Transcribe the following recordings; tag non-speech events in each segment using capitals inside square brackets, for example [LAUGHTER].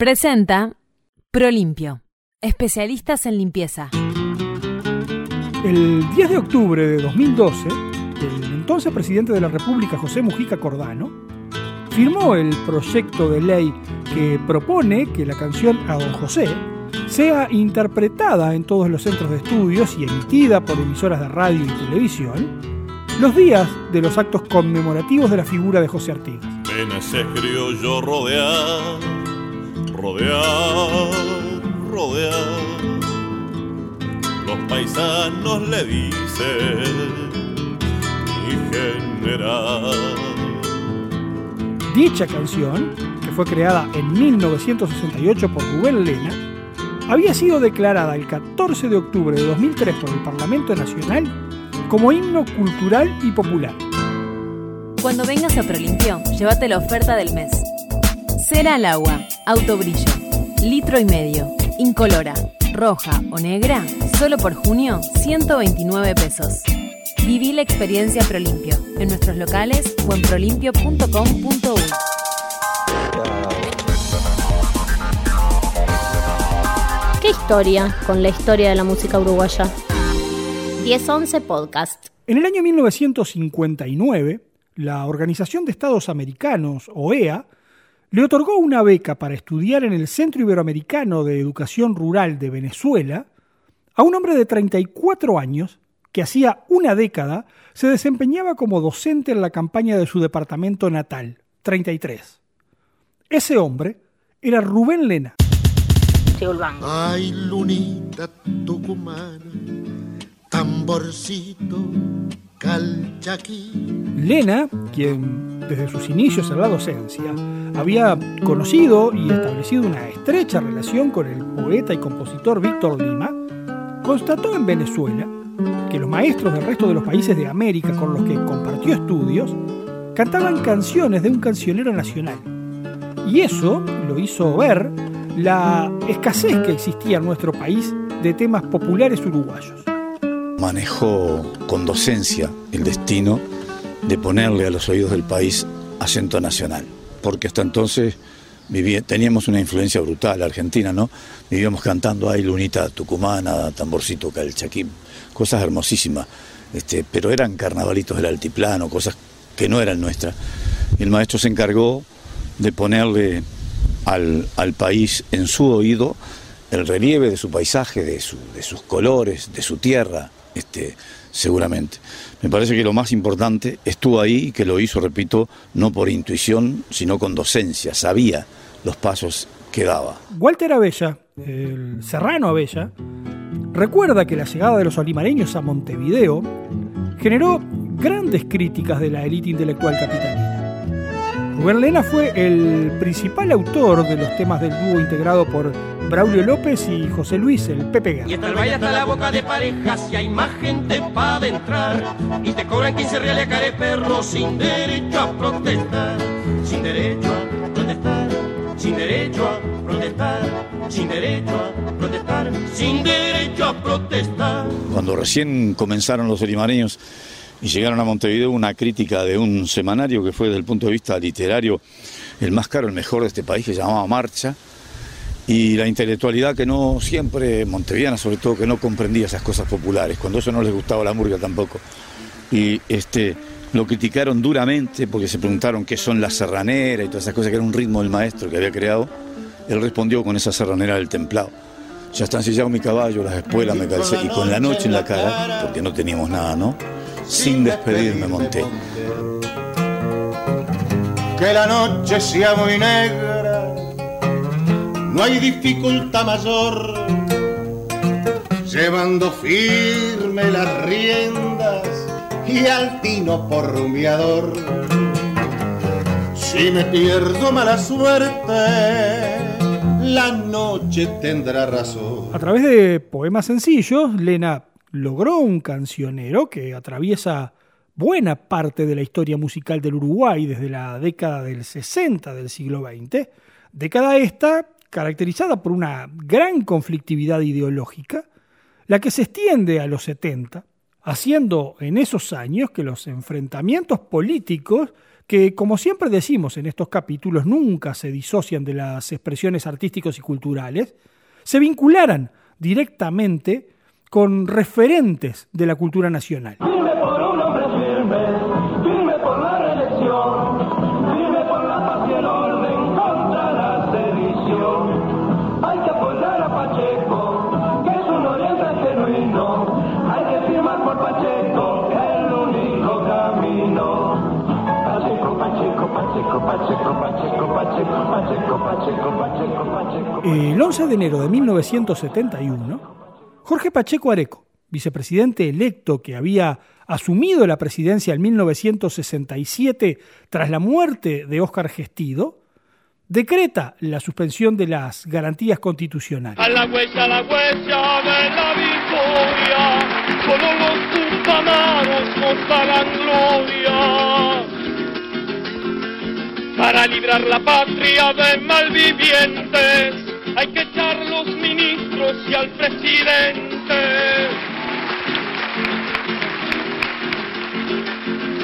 Presenta Prolimpio, especialistas en limpieza. El 10 de octubre de 2012, el entonces presidente de la República, José Mujica Cordano, firmó el proyecto de ley que propone que la canción A Don José sea interpretada en todos los centros de estudios y emitida por emisoras de radio y televisión los días de los actos conmemorativos de la figura de José Artigas. En ese criollo rodear, rodear, rodear, los paisanos le dicen mi general. Dicha canción, que fue creada en 1968 por Rubén Lena, había sido declarada el 14 de octubre de 2003 por el Parlamento Nacional como himno cultural y popular. Cuando vengas a Prolimpio, llévate la oferta del mes. Cera al agua, autobrillo, litro y medio, incolora, roja o negra, solo por junio, 129 pesos. Viví la experiencia Prolimpio en nuestros locales o en prolimpio.com.uy. ¿Qué historia con la historia de la música uruguaya? 1011 Podcast. En el año 1959, la Organización de Estados Americanos, OEA, le otorgó una beca para estudiar en el Centro Iberoamericano de Educación Rural de Venezuela a un hombre de 34 años que hacía una década se desempeñaba como docente en la campaña de su departamento natal, 33. Ese hombre era Rubén Lena. Ay, lunita tucumana, tamborcito, Lena, quien desde sus inicios en la docencia había conocido y establecido una estrecha relación con el poeta y compositor Víctor Lima, constató en Venezuela que los maestros del resto de los países de América con los que compartió estudios cantaban canciones de un cancionero nacional. Y eso lo hizo ver la escasez que existía en nuestro país de temas populares uruguayos. Manejó con docencia el destino de ponerle a los oídos del país acento nacional, porque hasta entonces vivía, teníamos una influencia brutal argentina, ¿no? Vivíamos cantando ahí Lunita Tucumana, Tamborcito Calchaquín, cosas hermosísimas, este, pero eran carnavalitos del altiplano, cosas que no eran nuestras. El maestro se encargó de ponerle al, al país en su oído el relieve de su paisaje, de, su, de sus colores, de su tierra, este, seguramente. Me parece que lo más importante estuvo ahí y que lo hizo, repito, no por intuición, sino con docencia, sabía los pasos que daba. Walter Abella, el serrano Abella, recuerda que la llegada de los olimareños a Montevideo generó grandes críticas de la élite intelectual capitalina. Rubén Lena fue el principal autor de los temas del dúo integrado por Braulio López y José Luis, el Pepe Guerra. Y está el baile hasta la boca de parejas y hay más gente para entrar. Y te cobran 15 reales a care perro sin derecho a protestar. Sin derecho a protestar. Sin derecho a protestar. Sin derecho a protestar. Sin derecho a protestar. Cuando recién comenzaron los olimareños y llegaron a Montevideo, una crítica de un semanario que fue desde el punto de vista literario el más caro, el mejor de este país, que se llamaba Marcha, y la intelectualidad que no siempre, montevideana sobre todo, que no comprendía esas cosas populares, cuando eso no les gustaba la murga tampoco. Y este, lo criticaron duramente porque se preguntaron qué son las serraneras y todas esas cosas, que era un ritmo del maestro que había creado. Él respondió con esa serranera del templado. Ya está ensillado mi caballo, las espuelas me calcé, y con la noche en la cara, porque no teníamos nada, ¿no? Sin despedirme monté. Que la noche sea muy negra, no hay dificultad mayor. Llevando firme las riendas y al tino por rumiador. Si me pierdo mala suerte, la noche tendrá razón. A través de poemas sencillos, Lena logró un cancionero que atraviesa buena parte de la historia musical del Uruguay desde la década del 60 del siglo XX, década esta caracterizada por una gran conflictividad ideológica, la que se extiende a los 70, haciendo en esos años que los enfrentamientos políticos que, como siempre decimos en estos capítulos, nunca se disocian de las expresiones artísticas y culturales, se vincularan directamente con referentes de la cultura nacional. El 11 de enero de 1971, Jorge Pacheco Areco, vicepresidente electo que había asumido la presidencia en 1967 tras la muerte de Óscar Gestido, decreta la suspensión de las garantías constitucionales. A la huella, a la huella de la victoria, para librar la patria de malvivientes hay que y al presidente.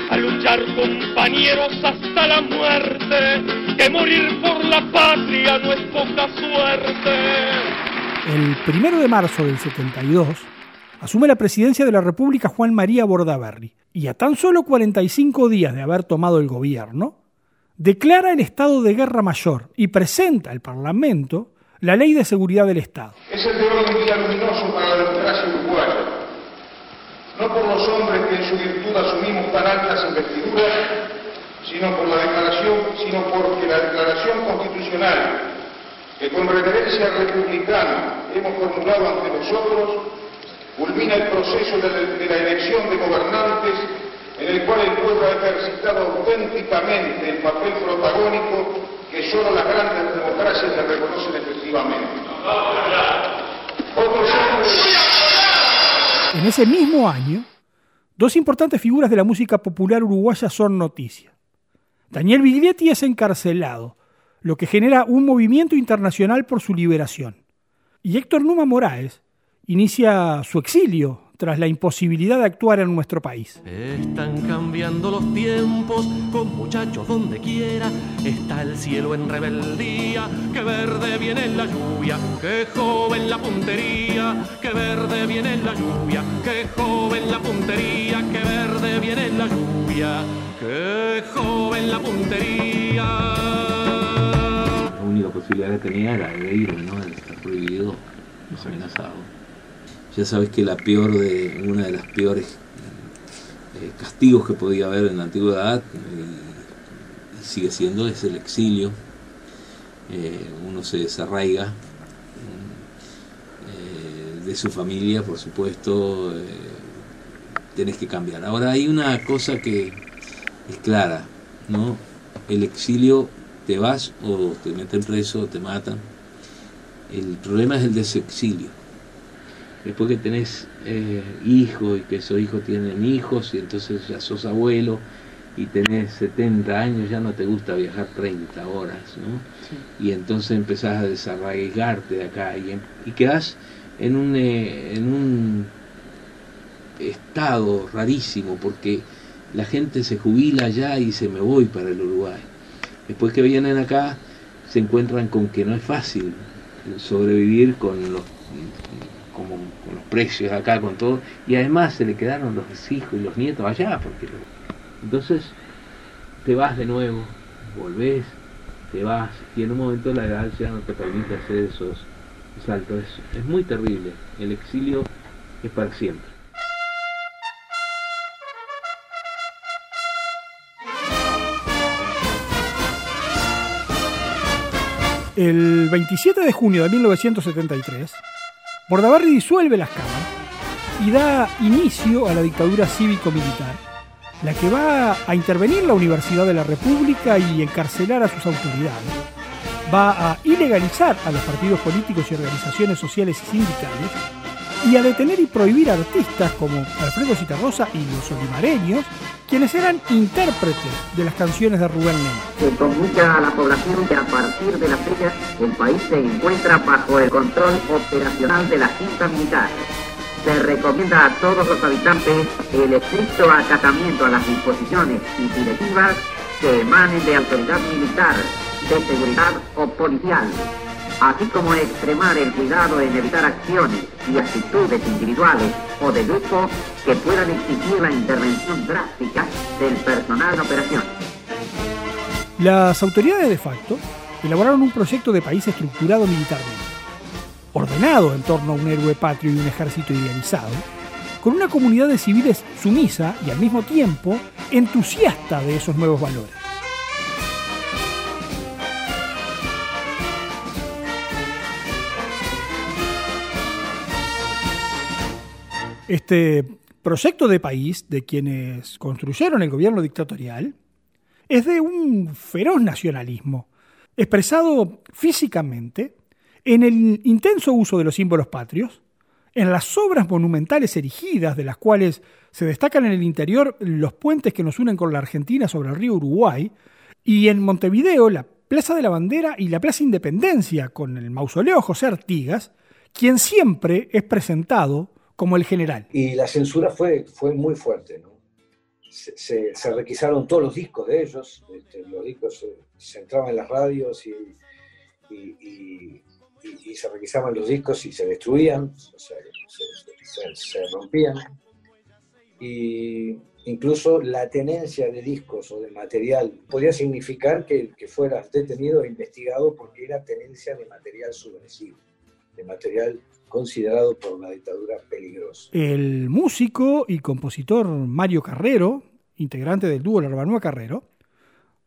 A luchar compañeros hasta la muerte, que morir por la patria no es poca suerte. El primero de marzo del 72 asume la presidencia de la República Juan María Bordaberry y a tan solo 45 días de haber tomado el gobierno, declara el estado de guerra mayor y presenta al Parlamento la Ley de Seguridad del Estado. Es el de un día luminoso para la democracia uruguaya, no por los hombres que en su virtud asumimos tan altas investiduras, sino por la declaración, sino porque la declaración constitucional que con reverencia republicana hemos formulado ante nosotros culmina el proceso de, de la elección de gobernantes en el cual el pueblo ha ejercitado auténticamente el papel protagónico que solo las grandes En ese mismo año, dos importantes figuras de la música popular uruguaya son noticia. Daniel Biglietti es encarcelado, lo que genera un movimiento internacional por su liberación. Y Héctor Numa Moraes inicia su exilio tras la imposibilidad de actuar en nuestro país. Están cambiando los tiempos, con muchachos donde quiera, está el cielo en rebeldía, que verde viene la lluvia, que joven la puntería, que verde viene la lluvia, que joven la puntería, que verde viene la lluvia, que joven la puntería. La única posibilidad que tenía era de irme, ¿no? De estar prohibido, amenazado ya sabes que la peor de, una de las peores eh, castigos que podía haber en la antigüedad, y, sigue siendo, es el exilio. Eh, uno se desarraiga eh, de su familia, por supuesto, tenés que cambiar. Ahora hay una cosa que es clara, ¿no? El exilio te vas o te meten preso o te matan. El problema es el desexilio después que tenés eh, hijos y que esos hijos tienen hijos y entonces ya sos abuelo y tenés 70 años, ya no te gusta viajar 30 horas, ¿no? Y entonces empezás a desarraigarte de acá y, y quedás en un, eh, en un estado rarísimo porque la gente se jubila allá y se me voy para el Uruguay. Después que vienen acá se encuentran con que no es fácil sobrevivir con los como con los precios acá, con todo, y además se le quedaron los hijos y los nietos allá, porque entonces te vas de nuevo, volvés, te vas, y en un momento la edad ya no te permite hacer esos saltos, es, es muy terrible, el exilio es para siempre. El 27 de junio de 1973, Bordaberry disuelve las cámaras y da inicio a la dictadura cívico-militar, la que va a intervenir la Universidad de la República y encarcelar a sus autoridades. Va a ilegalizar a los partidos políticos y organizaciones sociales y sindicales y a detener y prohibir artistas como Alfredo Citarrosa y los olimareños, quienes eran intérpretes de las canciones de Rubén Lema. Se comunica a la población que a partir de la fecha el país se encuentra bajo el control operacional de la Junta Militar. Se recomienda a todos los habitantes el estricto acatamiento a las disposiciones y directivas que emanen de autoridad militar, de seguridad o policial, así como extremar el cuidado en evitar acciones y actitudes individuales o de grupo que puedan exigir la intervención drástica del personal de operación. Las autoridades de facto elaboraron un proyecto de país estructurado militarmente, ordenado en torno a un héroe patrio y un ejército idealizado, con una comunidad de civiles sumisa y al mismo tiempo entusiasta de esos nuevos valores. Este proyecto de país de quienes construyeron el gobierno dictatorial es de un feroz nacionalismo, expresado físicamente en el intenso uso de los símbolos patrios, en las obras monumentales erigidas, de las cuales se destacan en el interior los puentes que nos unen con la Argentina sobre el río Uruguay, y en Montevideo la Plaza de la Bandera y la Plaza Independencia, con el mausoleo José Artigas, quien siempre es presentado como el general. Y la censura fue, fue muy fuerte, ¿no? Se, requisaron todos los discos de ellos, este, los discos se, entraban en las radios y, se requisaban los discos y se destruían, se, rompían. Y incluso la tenencia de discos o de material podía significar que, que fueras detenido e investigado porque era tenencia de material subversivo, de material considerado por una dictadura peligrosa. El músico y compositor Mario Carrero, integrante del dúo La Larbanúa Carrero,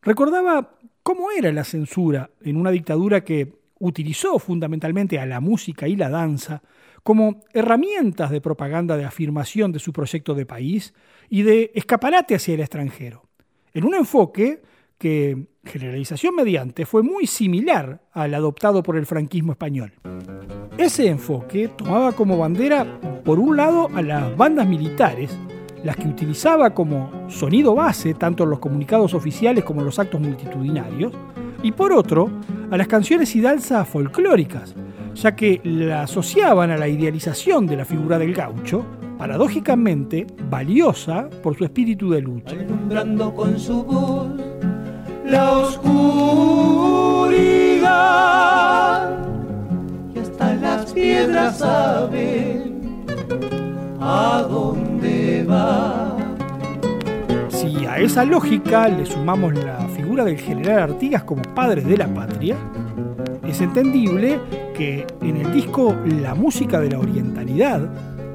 recordaba cómo era la censura en una dictadura que utilizó fundamentalmente a la música y la danza como herramientas de propaganda de afirmación de su proyecto de país y de escaparate hacia el extranjero, en un enfoque que, generalización mediante, fue muy similar al adoptado por el franquismo español. Ese enfoque tomaba como bandera, por un lado, a las bandas militares, las que utilizaba como sonido base tanto en los comunicados oficiales como en los actos multitudinarios, y por otro, a las canciones y danzas folclóricas, ya que la asociaban a la idealización de la figura del gaucho, paradójicamente valiosa por su espíritu de lucha. Con su voz la oscuridad a dónde va. Si a esa lógica le sumamos la figura del general Artigas como padre de la patria, es entendible que en el disco La música de la orientalidad,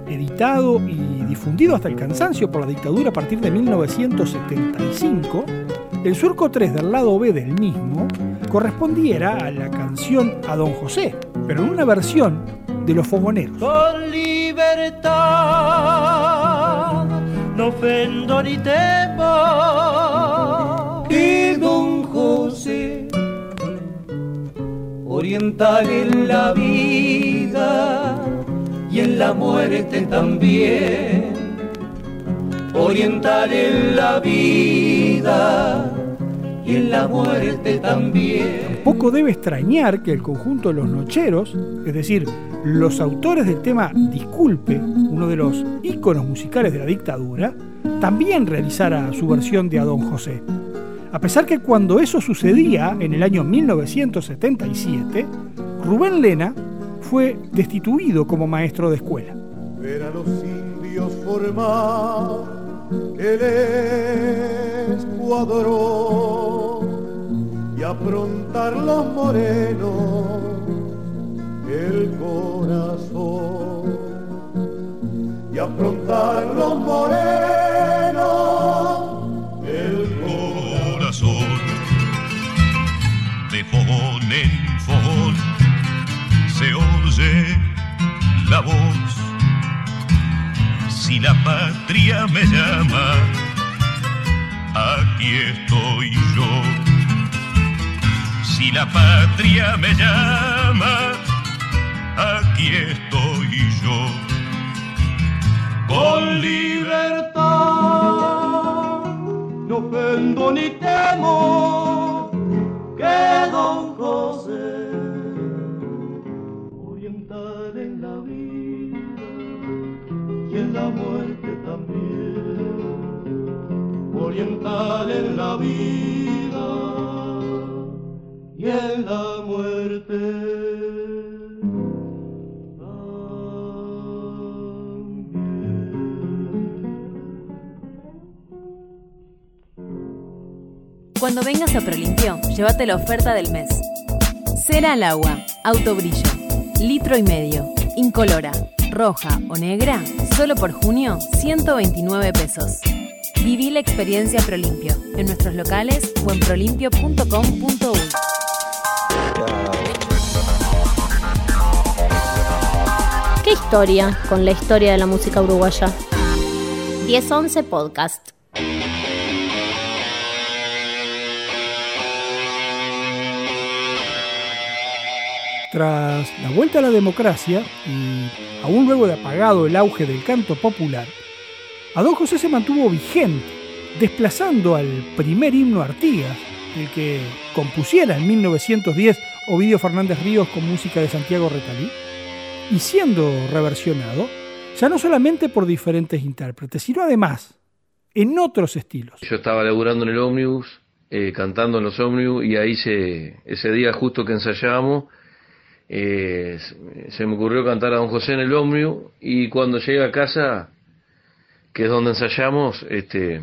editado y difundido hasta el cansancio por la dictadura a partir de 1975, el surco 3 del lado B del mismo correspondiera a la canción A Don José, pero en una versión de los fogoneros. Con libertad no ofendo ni temo. Y Don José, oriental en la vida y en la muerte también. Oriental en la vida y en la muerte también. Poco debe extrañar que el conjunto de los nocheros, es decir, los autores del tema Disculpe, uno de los íconos musicales de la dictadura, también realizara su versión de A Don José. A pesar que cuando eso sucedía, en el año 1977, Rubén Lena fue destituido como maestro de escuela. Ver a los indios formar el y aprontar los morenos el corazón. Y afrontar los morenos el corazón. De fogón en fogón se oye la voz. Si la patria me llama aquí estoy yo si la patria me llama aquí estoy yo. Con libertad, no ofendo ni temo en la vida y en la muerte. Cuando vengas a Prolimpio, llévate la oferta del mes. Cera al agua, autobrillo, litro y medio, incolora, roja o negra, solo por junio, 129 pesos. Viví la experiencia Prolimpio en nuestros locales o en prolimpio.com.uy. ¿Qué historia con la historia de la música uruguaya? 1011 Podcast. Tras la vuelta a la democracia, y aún luego de apagado el auge del canto popular, a don José se mantuvo vigente, desplazando al primer himno Artigas, el que compusiera en 1910 Ovidio Fernández Ríos con música de Santiago Retalí, y siendo reversionado, ya no solamente por diferentes intérpretes, sino además en otros estilos. Yo estaba laburando en el ómnibus, eh, cantando en los ómnibus, y ahí se, ese día justo que ensayábamos, eh, se me ocurrió cantar a don José en el ómnibus, y cuando llegué a casa, que es donde ensayamos, este,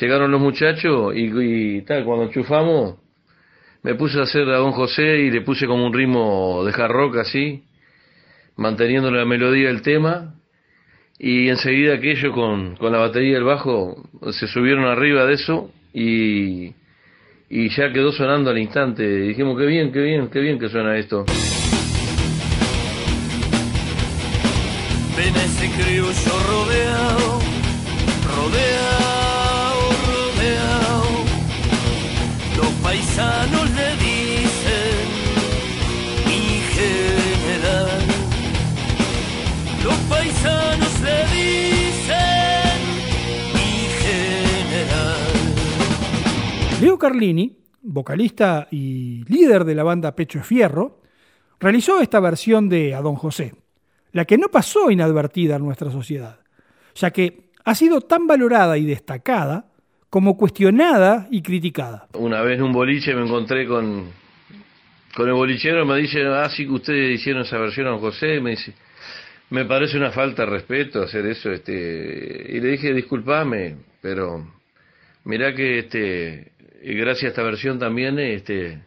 llegaron los muchachos y, tal, cuando enchufamos, me puse a hacer a don José y le puse como un ritmo de hard rock así, manteniendo la melodía del tema, y enseguida aquello con, con la batería y el bajo se subieron arriba de eso y, y ya quedó sonando al instante. Dijimos, qué bien, qué bien, qué bien que suena esto. Ven a ese criollo rodeado, rodeado, rodeado. Los paisanos le dicen mi general. Los paisanos le dicen mi general. Leo Carlini, vocalista y líder de la banda Pecho Fierro, realizó esta versión de A Don José, la que no pasó inadvertida en nuestra sociedad, ya que ha sido tan valorada y destacada como cuestionada y criticada. Una vez en un boliche me encontré con, con el bolichero, me dice, ah, sí que ustedes hicieron esa versión a José, me dice, me parece una falta de respeto hacer eso, este, y le dije, disculpame, pero mirá que este, gracias a esta versión también, este,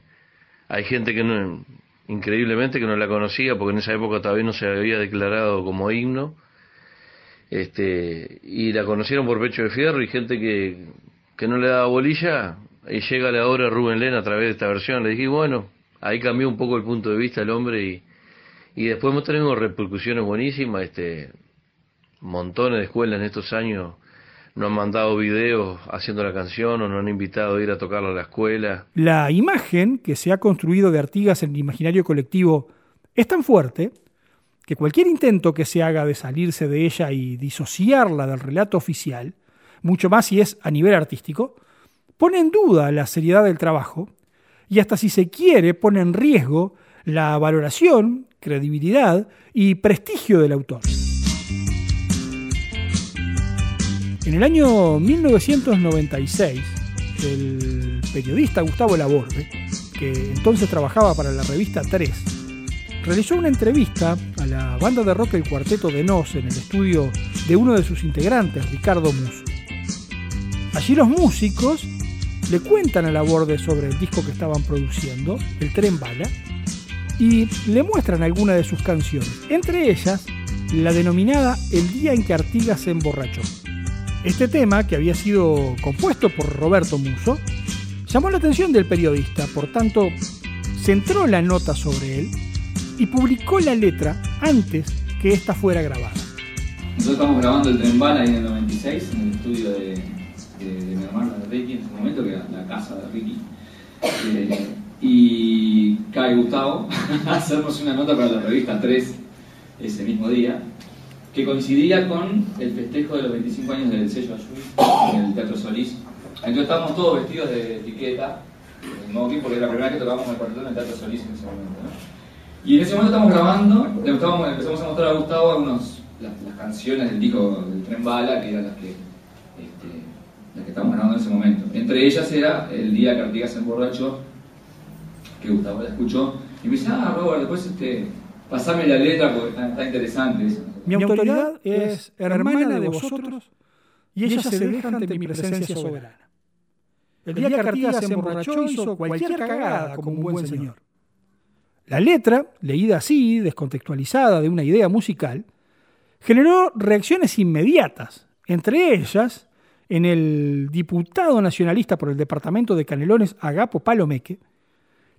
hay gente que no, increíblemente que no la conocía, porque en esa época todavía no se había declarado como himno, este, y la conocieron por pecho de fierro y gente que, que no le daba bolilla, y llega la hora Rubén Lena a través de esta versión, le dije, bueno, ahí cambió un poco el punto de vista el hombre y, y después hemos tenido repercusiones buenísimas, este, montones de escuelas en estos años nos han mandado videos haciendo la canción o nos han invitado a ir a tocarla a la escuela. La imagen que se ha construido de Artigas en el imaginario colectivo es tan fuerte que cualquier intento que se haga de salirse de ella y disociarla del relato oficial, mucho más si es a nivel artístico, pone en duda la seriedad del trabajo y hasta si se quiere pone en riesgo la valoración, credibilidad y prestigio del autor. En el año 1996, el periodista Gustavo Laborde, que entonces trabajaba para la revista 3, realizó una entrevista a la banda de rock El Cuarteto de Nos en el estudio de uno de sus integrantes, Ricardo Muso. Allí los músicos le cuentan a Laborde sobre el disco que estaban produciendo, El Tren Bala, y le muestran algunas de sus canciones, entre ellas la denominada El día en que Artigas se emborrachó. Este tema, que había sido compuesto por Roberto Muso, llamó la atención del periodista, por tanto, centró la nota sobre él y publicó la letra antes que ésta fuera grabada. Nosotros estamos grabando el Tren ahí en el 96, en el estudio de, mi hermano de Ricky en ese momento, que era la casa de Ricky. Eh, y cae Gustavo [LAUGHS] a hacernos una nota para la revista 3 ese mismo día, que coincidía con el festejo de los 25 años del sello Ayuy en el Teatro Solís. Entonces estábamos todos vestidos de etiqueta, de porque era la primera vez que tocábamos el cuarteto en el Teatro Solís en ese momento. Y en ese momento estamos grabando, empezamos a mostrar a Gustavo algunos, las, las canciones del disco del Tren Bala, que eran las que, este, las que estábamos grabando en ese momento. Entre ellas era el día que Artigas se emborrachó, que Gustavo la escuchó, y me dice, ah, Robert, después este, pasame la letra porque está, está interesante eso. Mi autoridad es hermana de vosotros y ella se deja ante mi presencia soberana. El día que Artigas se emborrachó hizo cualquier cagada como un buen señor. La letra, leída así, descontextualizada de una idea musical, generó reacciones inmediatas, entre ellas en el diputado nacionalista por el departamento de Canelones, Agapo Palomeque,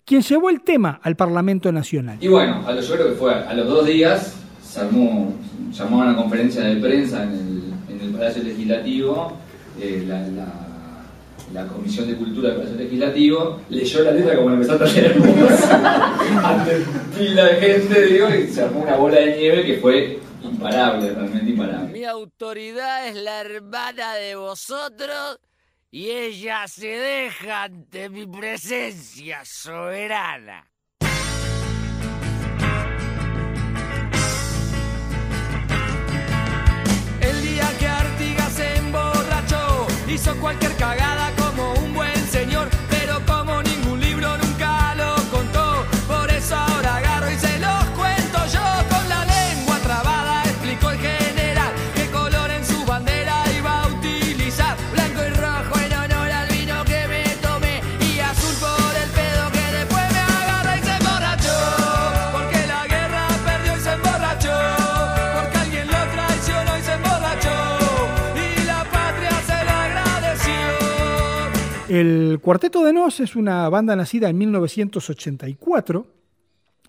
quien llevó el tema al Parlamento Nacional. Y bueno, a lo, yo creo que fue a los dos días, se armó, se armó una conferencia de prensa en el, en el Palacio Legislativo, eh, la, la, la, Comisión de Cultura del Palacio Legislativo leyó la letra como empezó a leer ante pila de gente, digo, y se armó una bola de nieve que fue imparable, realmente imparable. Mi autoridad es la hermana de vosotros y ella se deja ante mi presencia soberana. Hizo cualquier cagada El Cuarteto de Nos es una banda nacida en 1984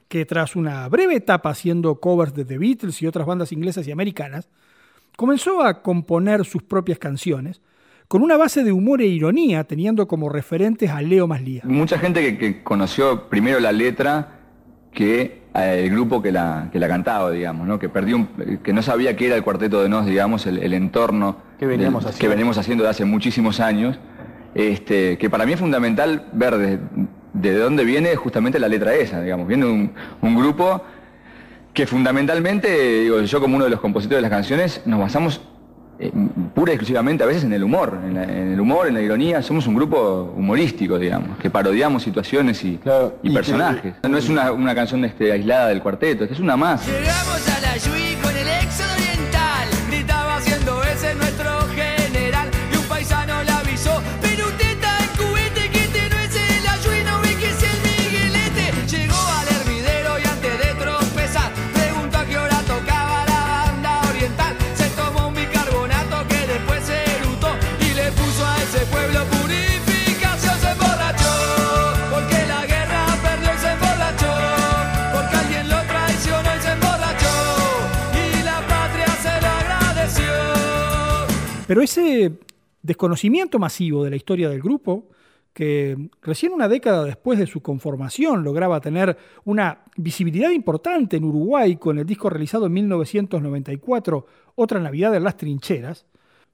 que tras una breve etapa haciendo covers de The Beatles y otras bandas inglesas y americanas, comenzó a componer sus propias canciones con una base de humor e ironía, teniendo como referentes a Leo Maslía. Mucha gente que, que conoció primero la letra que eh, el grupo que la, que la cantaba, digamos, ¿no? que perdió un- que no sabía qué era el cuarteto de Nos, digamos, el, el entorno Que veníamos del- que haciendo de hace muchísimos años, este, que para mí es fundamental ver de, de dónde viene justamente la letra esa, digamos, viene un, un grupo que fundamentalmente, digo, yo como uno de los compositores de las canciones, nos basamos eh, pura y exclusivamente a veces en el humor, en, la- en el humor, en la ironía, somos un grupo humorístico, digamos, que parodiamos situaciones y, y y personajes. No es una, una canción este, aislada del cuarteto, es una más. Llegamos a la Pero ese desconocimiento masivo de la historia del grupo, que recién una década después de su conformación lograba tener una visibilidad importante en Uruguay con el disco realizado en 1994, Otra Navidad en las Trincheras,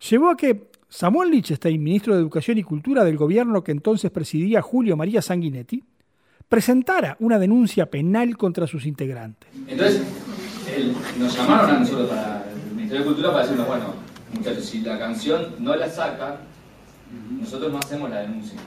llevó a que Samuel Lichtenstein, ministro de Educación y Cultura del gobierno que entonces presidía Julio María Sanguinetti, presentara una denuncia penal contra sus integrantes. Entonces, nos llamaron a nosotros para el Ministerio de Cultura para decirnos, bueno, muchachos, si la canción no la sacan, nosotros no hacemos la denuncia.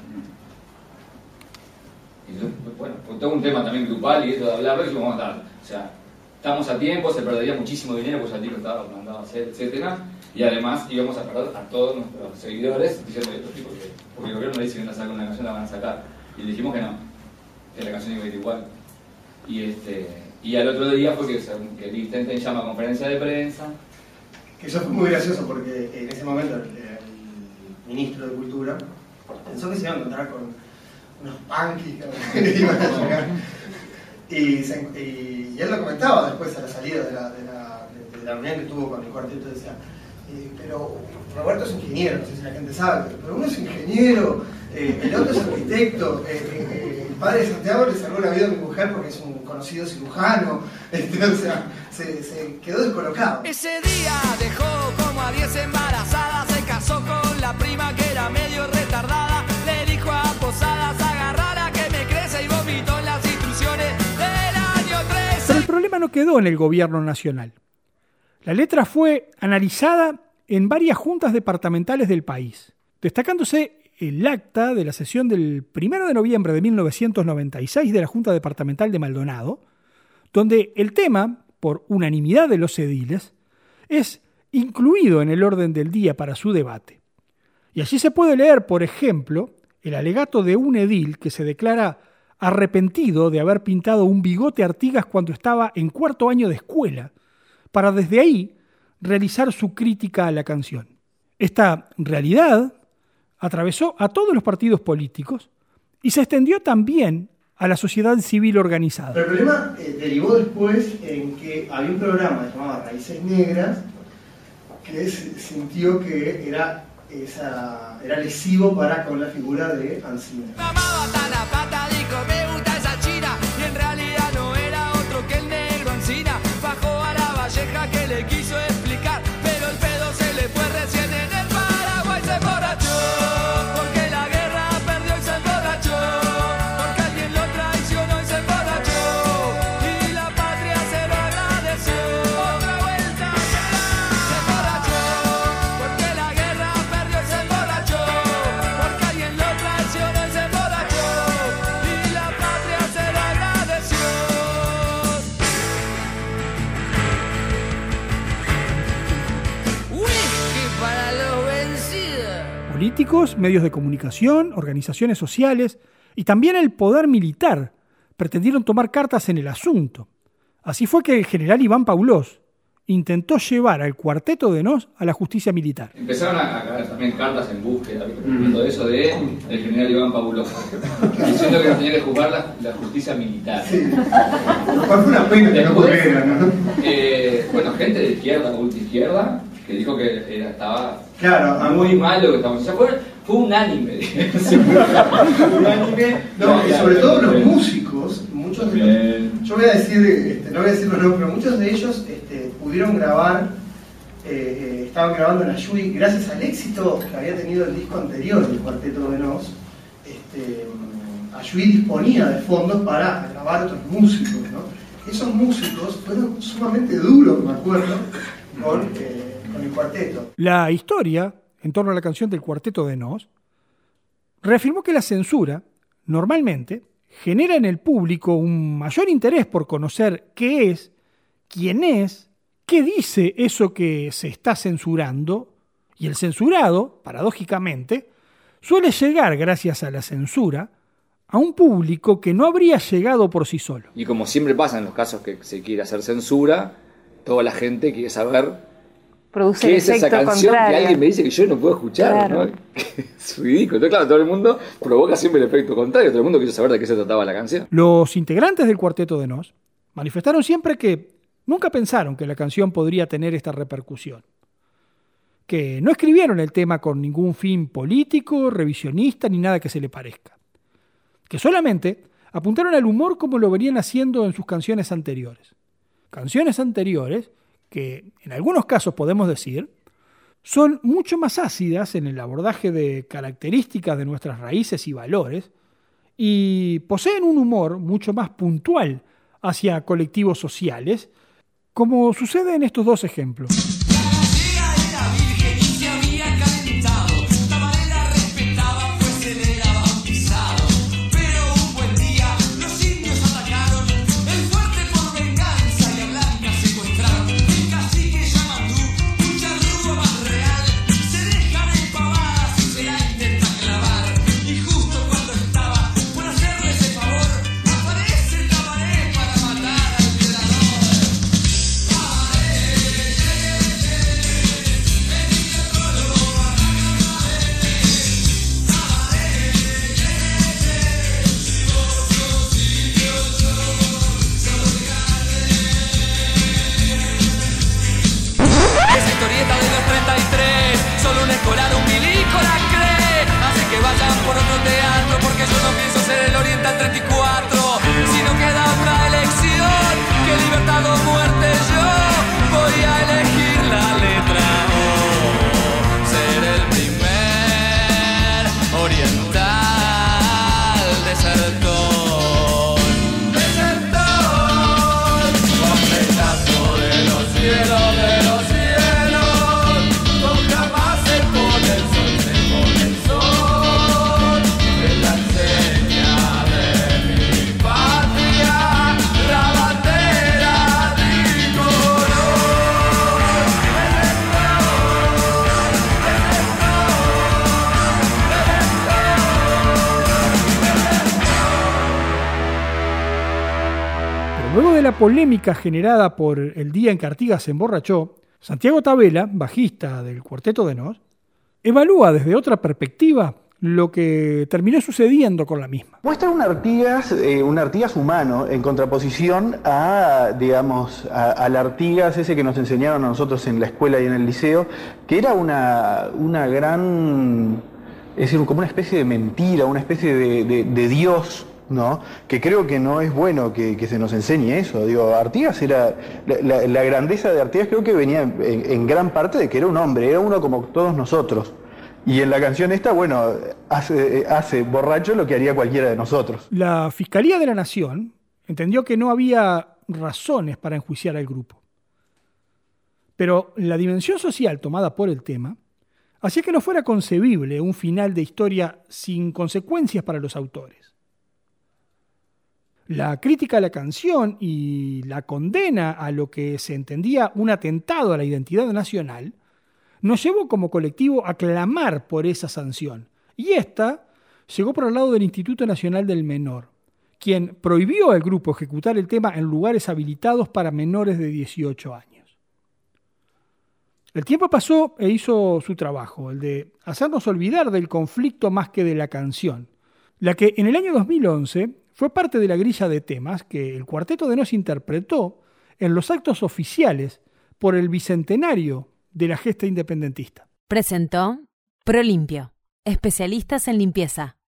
Y yo, pues, bueno, fue todo un tema también grupal y eso de y dijimos, vamos a dar. O sea, estamos a tiempo, se perdería muchísimo dinero, pues el tipo estaba mandado a hacer, etcétera, y además íbamos a perder a todos nuestros seguidores diciendo estos tipos que, porque el gobierno le dice que no sacan una canción, la van a sacar. Y le dijimos que no, que la canción iba a ir igual. Y, este, y al otro día fue que, que Liechtenstein llama a conferencia de prensa. Que eso fue muy gracioso porque en ese momento el, ministro de Cultura pensó que se iba a encontrar con unos punkis [LAUGHS] que iban a llegar. Y, él lo comentaba después a la salida de la, de reunión que tuvo con el cuarteto, decía, eh, pero Roberto es ingeniero, no sé si la gente sabe, pero, uno es ingeniero, eh, el otro es arquitecto, eh, eh, eh, padre de Santiago le salvó la vida a mi mujer porque es un conocido cirujano, [LAUGHS] este, o sea, se, se quedó descolocado. Ese día dejó como a 10 embarazadas, se casó con la prima que era medio retardada, le dijo a Posadas agarrara que me crece y vomitó en las instrucciones del año 13. Pero el problema no quedó en el gobierno nacional. La letra fue analizada en varias juntas departamentales del país, destacándose el acta de la sesión del 1 de noviembre de 1996 de la Junta Departamental de Maldonado, donde el tema, por unanimidad de los ediles, es incluido en el orden del día para su debate. Y allí se puede leer, por ejemplo, el alegato de un edil que se declara arrepentido de haber pintado un bigote Artigas cuando estaba en cuarto año de escuela, para desde ahí realizar su crítica a la canción. Esta realidad atravesó a todos los partidos políticos y se extendió también a la sociedad civil organizada. Pero el problema eh, derivó después en que había un programa llamado Raíces Negras que se sintió que era, esa, era lesivo para con la figura de Ancina. Políticos, medios de comunicación, organizaciones sociales y también el poder militar pretendieron tomar cartas en el asunto. Así fue que el general Iván Paulós intentó llevar al cuarteto de Nos a la justicia militar. Empezaron a, caer también cartas en búsqueda, ¿viste? todo eso de el general Iván Pabuloso, diciendo que nos tenía que juzgar la, la justicia militar. fue una pena que no pudiera, ¿no? eh, bueno, gente de izquierda, ultra izquierda, que dijo que era, estaba Claro, a- muy malo lo que estamos. O sea, fue, fue unánime. unánime. No, y sobre todo los músicos, muchos de los, yo voy a decir, este, no voy a decir los nombres, pero muchos de ellos este, pudieron grabar, eh, eh, estaban grabando en Ayui, gracias al éxito que había tenido el disco anterior del Cuarteto de Nos, este, Ayui disponía de fondos para grabar otros músicos, ¿no? Esos músicos fueron sumamente duros, me acuerdo, con, eh, con el cuarteto. La historia, en torno a la canción del Cuarteto de Nos, reafirmó que la censura, normalmente, genera en el público un mayor interés por conocer qué es, quién es, qué dice eso que se está censurando, y el censurado, paradójicamente, suele llegar, gracias a la censura, a un público que no habría llegado por sí solo. Y como siempre pasa en los casos que se quiere hacer censura, toda la gente quiere saber Produce qué el es esa efecto canción contrario. que alguien me dice que yo no puedo escuchar. Claro. ¿no? [LAUGHS] es ridículo. Entonces, claro, todo el mundo provoca siempre el efecto contrario. Todo el mundo quiere saber de qué se trataba la canción. Los integrantes del Cuarteto de Nos manifestaron siempre que nunca pensaron que la canción podría tener esta repercusión. Que no escribieron el tema con ningún fin político, revisionista ni nada que se le parezca. Que solamente apuntaron al humor como lo venían haciendo en sus canciones anteriores. Canciones anteriores que, en algunos casos podemos decir, son mucho más ácidas en el abordaje de características de nuestras raíces y valores, y poseen un humor mucho más puntual hacia colectivos sociales, como sucede en estos dos ejemplos. Polémica generada por el día en que Artigas se emborrachó, Santiago Tabela, bajista del Cuarteto de Nos, evalúa desde otra perspectiva lo que terminó sucediendo con la misma. Muestra un Artigas, eh, un Artigas humano en contraposición a, digamos, al Artigas ese que nos enseñaron a nosotros en la escuela y en el liceo, que era una, una gran, es decir, como una especie de mentira, una especie de, Dios ¿no? Que creo que no es bueno que, se nos enseñe eso. Digo, Artigas era. La, grandeza de Artigas creo que venía en, gran parte de que era un hombre, era uno como todos nosotros. Y en la canción esta, bueno, hace, hace borracho lo que haría cualquiera de nosotros. La Fiscalía de la Nación entendió que no había razones para enjuiciar al grupo. Pero la dimensión social tomada por el tema hacía que no fuera concebible un final de historia sin consecuencias para los autores. La crítica a la canción y la condena a lo que se entendía un atentado a la identidad nacional nos llevó como colectivo a clamar por esa sanción. Y esta llegó por el lado del Instituto Nacional del Menor, quien prohibió al grupo ejecutar el tema en lugares habilitados para menores de 18 años. El tiempo pasó e hizo su trabajo, el de hacernos olvidar del conflicto más que de la canción, la que en el año 2011 fue parte de la grilla de temas que el Cuarteto de Nos interpretó en los actos oficiales por el bicentenario de la gesta independentista. Presentó Prolimpio, especialistas en limpieza.